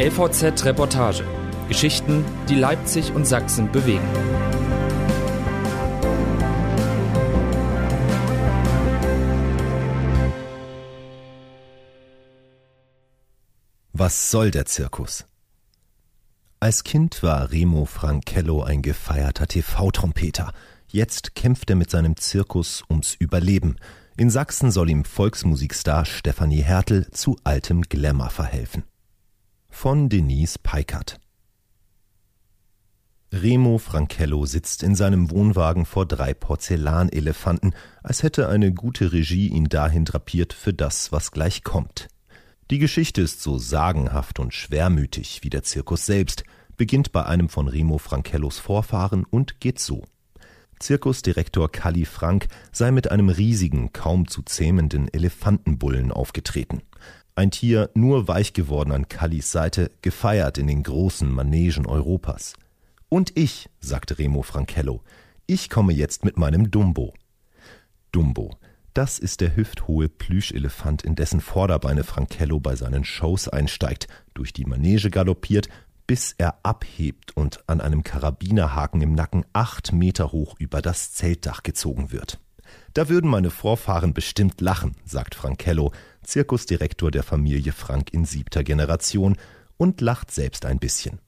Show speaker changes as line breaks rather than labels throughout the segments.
LVZ Reportage. Geschichten, die Leipzig und Sachsen bewegen.
Was soll der Zirkus? Als Kind war Remo Frankello ein gefeierter TV-Trompeter. Jetzt kämpft er mit seinem Zirkus ums Überleben. In Sachsen soll ihm Volksmusikstar Stefanie Hertel zu altem Glamour verhelfen von Denise Peikert. Remo Frankello sitzt in seinem Wohnwagen vor drei Porzellanelefanten, als hätte eine gute Regie ihn dahin drapiert für das, was gleich kommt. Die Geschichte ist so sagenhaft und schwermütig wie der Zirkus selbst, beginnt bei einem von Remo Frankellos Vorfahren und geht so. Zirkusdirektor Kalli Frank sei mit einem riesigen, kaum zu zähmenden Elefantenbullen aufgetreten. Ein Tier nur weich geworden an Kallis Seite, gefeiert in den großen Manegen Europas. Und ich, sagte Remo Frankello, ich komme jetzt mit meinem Dumbo. Dumbo, das ist der hüfthohe Plüschelefant, in dessen Vorderbeine Frankello bei seinen Shows einsteigt, durch die Manege galoppiert, bis er abhebt und an einem Karabinerhaken im Nacken acht Meter hoch über das Zeltdach gezogen wird. Da würden meine Vorfahren bestimmt lachen, sagt Frankello, Zirkusdirektor der Familie Frank in siebter Generation, und lacht selbst ein bisschen.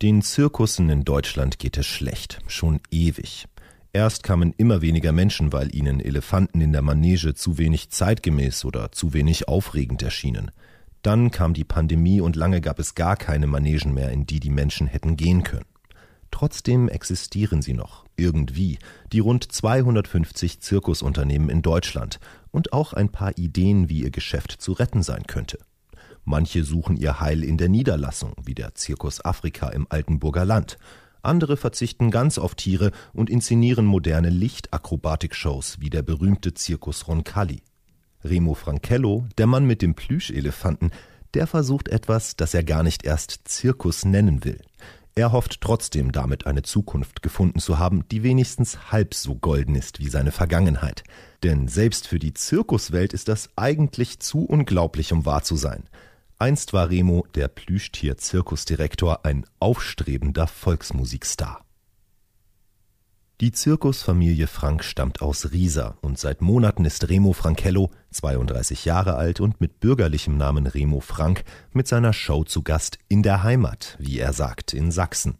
Den Zirkussen in Deutschland geht es schlecht, schon ewig. Erst kamen immer weniger Menschen, weil ihnen Elefanten in der Manege zu wenig zeitgemäß oder zu wenig aufregend erschienen. Dann kam die Pandemie und lange gab es gar keine Manegen mehr, in die die Menschen hätten gehen können. Trotzdem existieren sie noch, irgendwie, die rund 250 Zirkusunternehmen in Deutschland und auch ein paar Ideen, wie ihr Geschäft zu retten sein könnte. Manche suchen ihr Heil in der Niederlassung, wie der Zirkus Afrika im Altenburger Land. Andere verzichten ganz auf Tiere und inszenieren moderne Lichtakrobatik-Shows wie der berühmte Zirkus Roncalli. Remo Frankello, der Mann mit dem Plüschelefanten, der versucht etwas, das er gar nicht erst Zirkus nennen will. Er hofft trotzdem damit eine Zukunft gefunden zu haben, die wenigstens halb so golden ist wie seine Vergangenheit. Denn selbst für die Zirkuswelt ist das eigentlich zu unglaublich, um wahr zu sein. Einst war Remo, der Plüschtier-Zirkusdirektor, ein aufstrebender Volksmusikstar. Die Zirkusfamilie Frank stammt aus Riesa und seit Monaten ist Remo Frankello, 32 Jahre alt und mit bürgerlichem Namen Remo Frank, mit seiner Show zu Gast in der Heimat, wie er sagt, in Sachsen.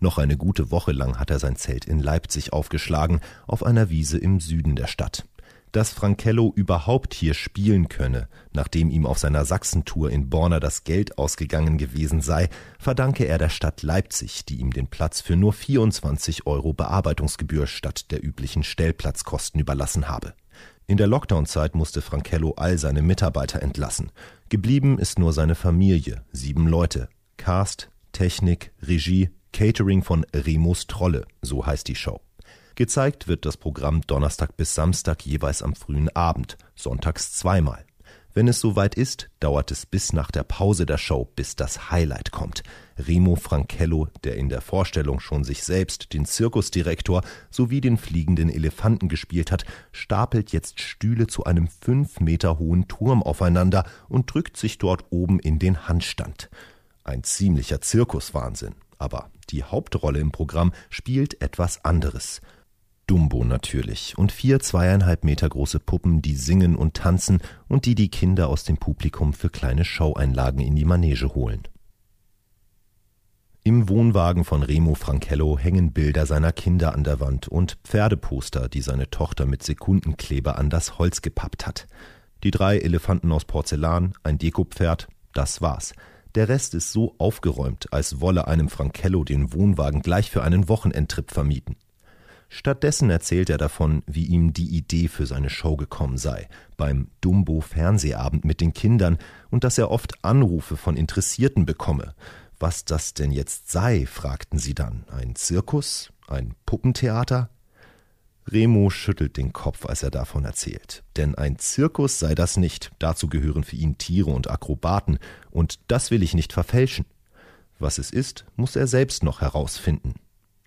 Noch eine gute Woche lang hat er sein Zelt in Leipzig aufgeschlagen, auf einer Wiese im Süden der Stadt dass Frankello überhaupt hier spielen könne, nachdem ihm auf seiner Sachsentour in Borna das Geld ausgegangen gewesen sei, verdanke er der Stadt Leipzig, die ihm den Platz für nur 24 Euro Bearbeitungsgebühr statt der üblichen Stellplatzkosten überlassen habe. In der Lockdown-Zeit musste Frankello all seine Mitarbeiter entlassen. Geblieben ist nur seine Familie, sieben Leute. Cast, Technik, Regie, Catering von Remus Trolle, so heißt die Show. Gezeigt wird das Programm Donnerstag bis Samstag jeweils am frühen Abend, sonntags zweimal. Wenn es soweit ist, dauert es bis nach der Pause der Show, bis das Highlight kommt. Remo Frankello, der in der Vorstellung schon sich selbst, den Zirkusdirektor sowie den fliegenden Elefanten gespielt hat, stapelt jetzt Stühle zu einem fünf Meter hohen Turm aufeinander und drückt sich dort oben in den Handstand. Ein ziemlicher Zirkuswahnsinn. Aber die Hauptrolle im Programm spielt etwas anderes. Dumbo natürlich und vier zweieinhalb Meter große Puppen, die singen und tanzen und die die Kinder aus dem Publikum für kleine Showeinlagen in die Manege holen. Im Wohnwagen von Remo Frankello hängen Bilder seiner Kinder an der Wand und Pferdeposter, die seine Tochter mit Sekundenkleber an das Holz gepappt hat. Die drei Elefanten aus Porzellan, ein Dekopferd, das war's. Der Rest ist so aufgeräumt, als wolle einem Frankello den Wohnwagen gleich für einen Wochenendtrip vermieten. Stattdessen erzählt er davon, wie ihm die Idee für seine Show gekommen sei, beim Dumbo Fernsehabend mit den Kindern, und dass er oft Anrufe von Interessierten bekomme. Was das denn jetzt sei, fragten sie dann. Ein Zirkus? Ein Puppentheater? Remo schüttelt den Kopf, als er davon erzählt. Denn ein Zirkus sei das nicht, dazu gehören für ihn Tiere und Akrobaten, und das will ich nicht verfälschen. Was es ist, muss er selbst noch herausfinden.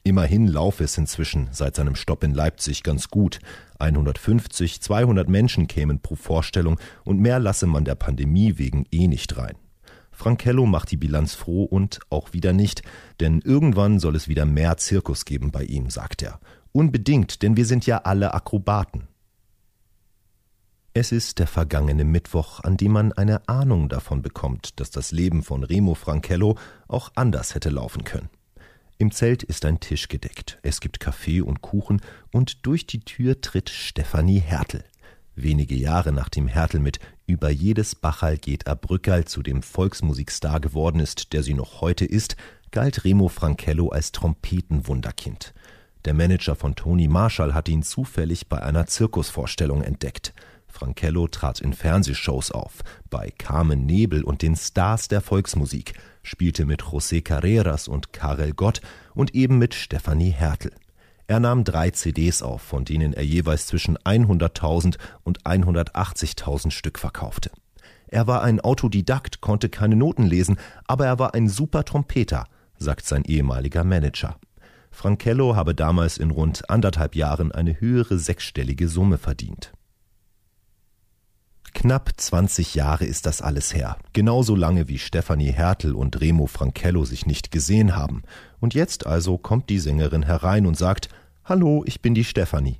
Immerhin laufe es inzwischen seit seinem Stopp in Leipzig ganz gut. 150, 200 Menschen kämen pro Vorstellung und mehr lasse man der Pandemie wegen eh nicht rein. Frankello macht die Bilanz froh und auch wieder nicht, denn irgendwann soll es wieder mehr Zirkus geben bei ihm, sagt er. Unbedingt, denn wir sind ja alle Akrobaten. Es ist der vergangene Mittwoch, an dem man eine Ahnung davon bekommt, dass das Leben von Remo Frankello auch anders hätte laufen können. Im Zelt ist ein Tisch gedeckt, es gibt Kaffee und Kuchen und durch die Tür tritt Stefanie Hertel. Wenige Jahre nachdem Hertel mit Über jedes Bachal geht a Brückal zu dem Volksmusikstar geworden ist, der sie noch heute ist, galt Remo Frankello als Trompetenwunderkind. Der Manager von Tony Marshall hat ihn zufällig bei einer Zirkusvorstellung entdeckt. Frankello trat in Fernsehshows auf, bei Carmen Nebel und den Stars der Volksmusik, spielte mit José Carreras und Karel Gott und eben mit Stefanie Hertel. Er nahm drei CDs auf, von denen er jeweils zwischen 100.000 und 180.000 Stück verkaufte. Er war ein Autodidakt, konnte keine Noten lesen, aber er war ein super Trompeter, sagt sein ehemaliger Manager. Frankello habe damals in rund anderthalb Jahren eine höhere sechsstellige Summe verdient. Knapp 20 Jahre ist das alles her. Genauso lange wie Stefanie Hertel und Remo Frankello sich nicht gesehen haben. Und jetzt also kommt die Sängerin herein und sagt, Hallo, ich bin die Stefanie.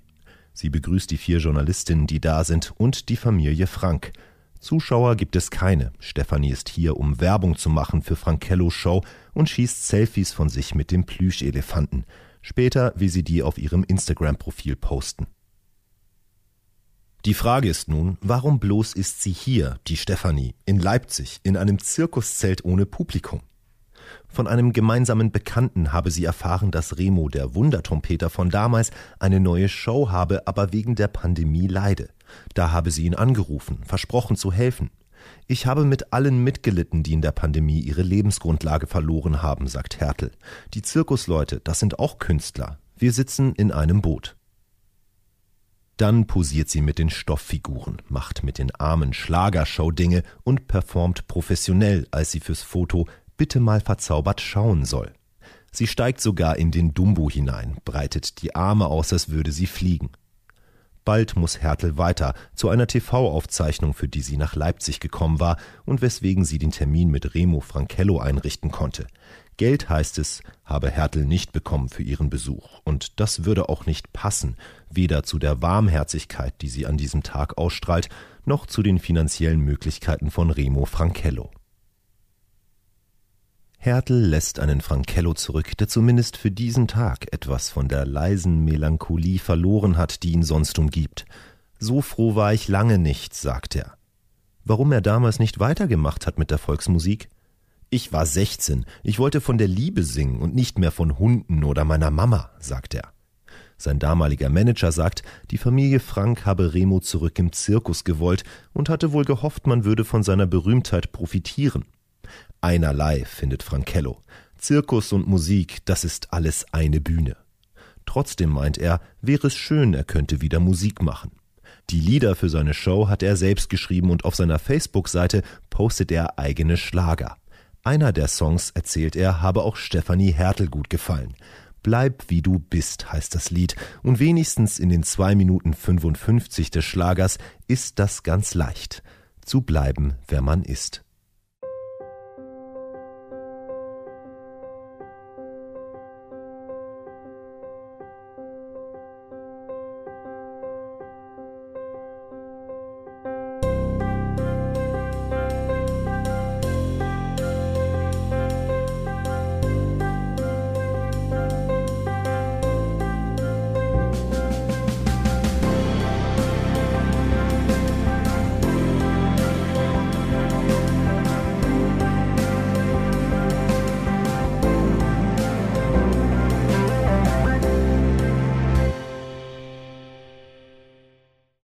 Sie begrüßt die vier Journalistinnen, die da sind, und die Familie Frank. Zuschauer gibt es keine. Stefanie ist hier, um Werbung zu machen für Frankellos Show und schießt Selfies von sich mit dem Plüschelefanten. Später will sie die auf ihrem Instagram-Profil posten. Die Frage ist nun, warum bloß ist sie hier, die Stefanie, in Leipzig, in einem Zirkuszelt ohne Publikum? Von einem gemeinsamen Bekannten habe sie erfahren, dass Remo, der Wundertrompeter von damals, eine neue Show habe, aber wegen der Pandemie leide. Da habe sie ihn angerufen, versprochen zu helfen. Ich habe mit allen mitgelitten, die in der Pandemie ihre Lebensgrundlage verloren haben, sagt Hertel. Die Zirkusleute, das sind auch Künstler. Wir sitzen in einem Boot. Dann posiert sie mit den Stofffiguren, macht mit den Armen Schlagershow-Dinge und performt professionell, als sie fürs Foto bitte mal verzaubert schauen soll. Sie steigt sogar in den Dumbo hinein, breitet die Arme aus, als würde sie fliegen. Bald muss Hertel weiter zu einer TV-Aufzeichnung, für die sie nach Leipzig gekommen war und weswegen sie den Termin mit Remo Frankello einrichten konnte. Geld, heißt es, habe Hertel nicht bekommen für ihren Besuch, und das würde auch nicht passen, weder zu der Warmherzigkeit, die sie an diesem Tag ausstrahlt, noch zu den finanziellen Möglichkeiten von Remo Frankello. Hertel lässt einen Frankello zurück, der zumindest für diesen Tag etwas von der leisen Melancholie verloren hat, die ihn sonst umgibt. So froh war ich lange nicht, sagt er. Warum er damals nicht weitergemacht hat mit der Volksmusik? Ich war sechzehn, ich wollte von der Liebe singen und nicht mehr von Hunden oder meiner Mama, sagt er. Sein damaliger Manager sagt, die Familie Frank habe Remo zurück im Zirkus gewollt und hatte wohl gehofft, man würde von seiner Berühmtheit profitieren. Einerlei, findet Frankello. Zirkus und Musik, das ist alles eine Bühne. Trotzdem meint er, wäre es schön, er könnte wieder Musik machen. Die Lieder für seine Show hat er selbst geschrieben und auf seiner Facebook-Seite postet er eigene Schlager. Einer der Songs, erzählt er, habe auch Stefanie Hertel gut gefallen. Bleib wie du bist, heißt das Lied, und wenigstens in den zwei Minuten 55 des Schlagers ist das ganz leicht. Zu bleiben, wer man ist.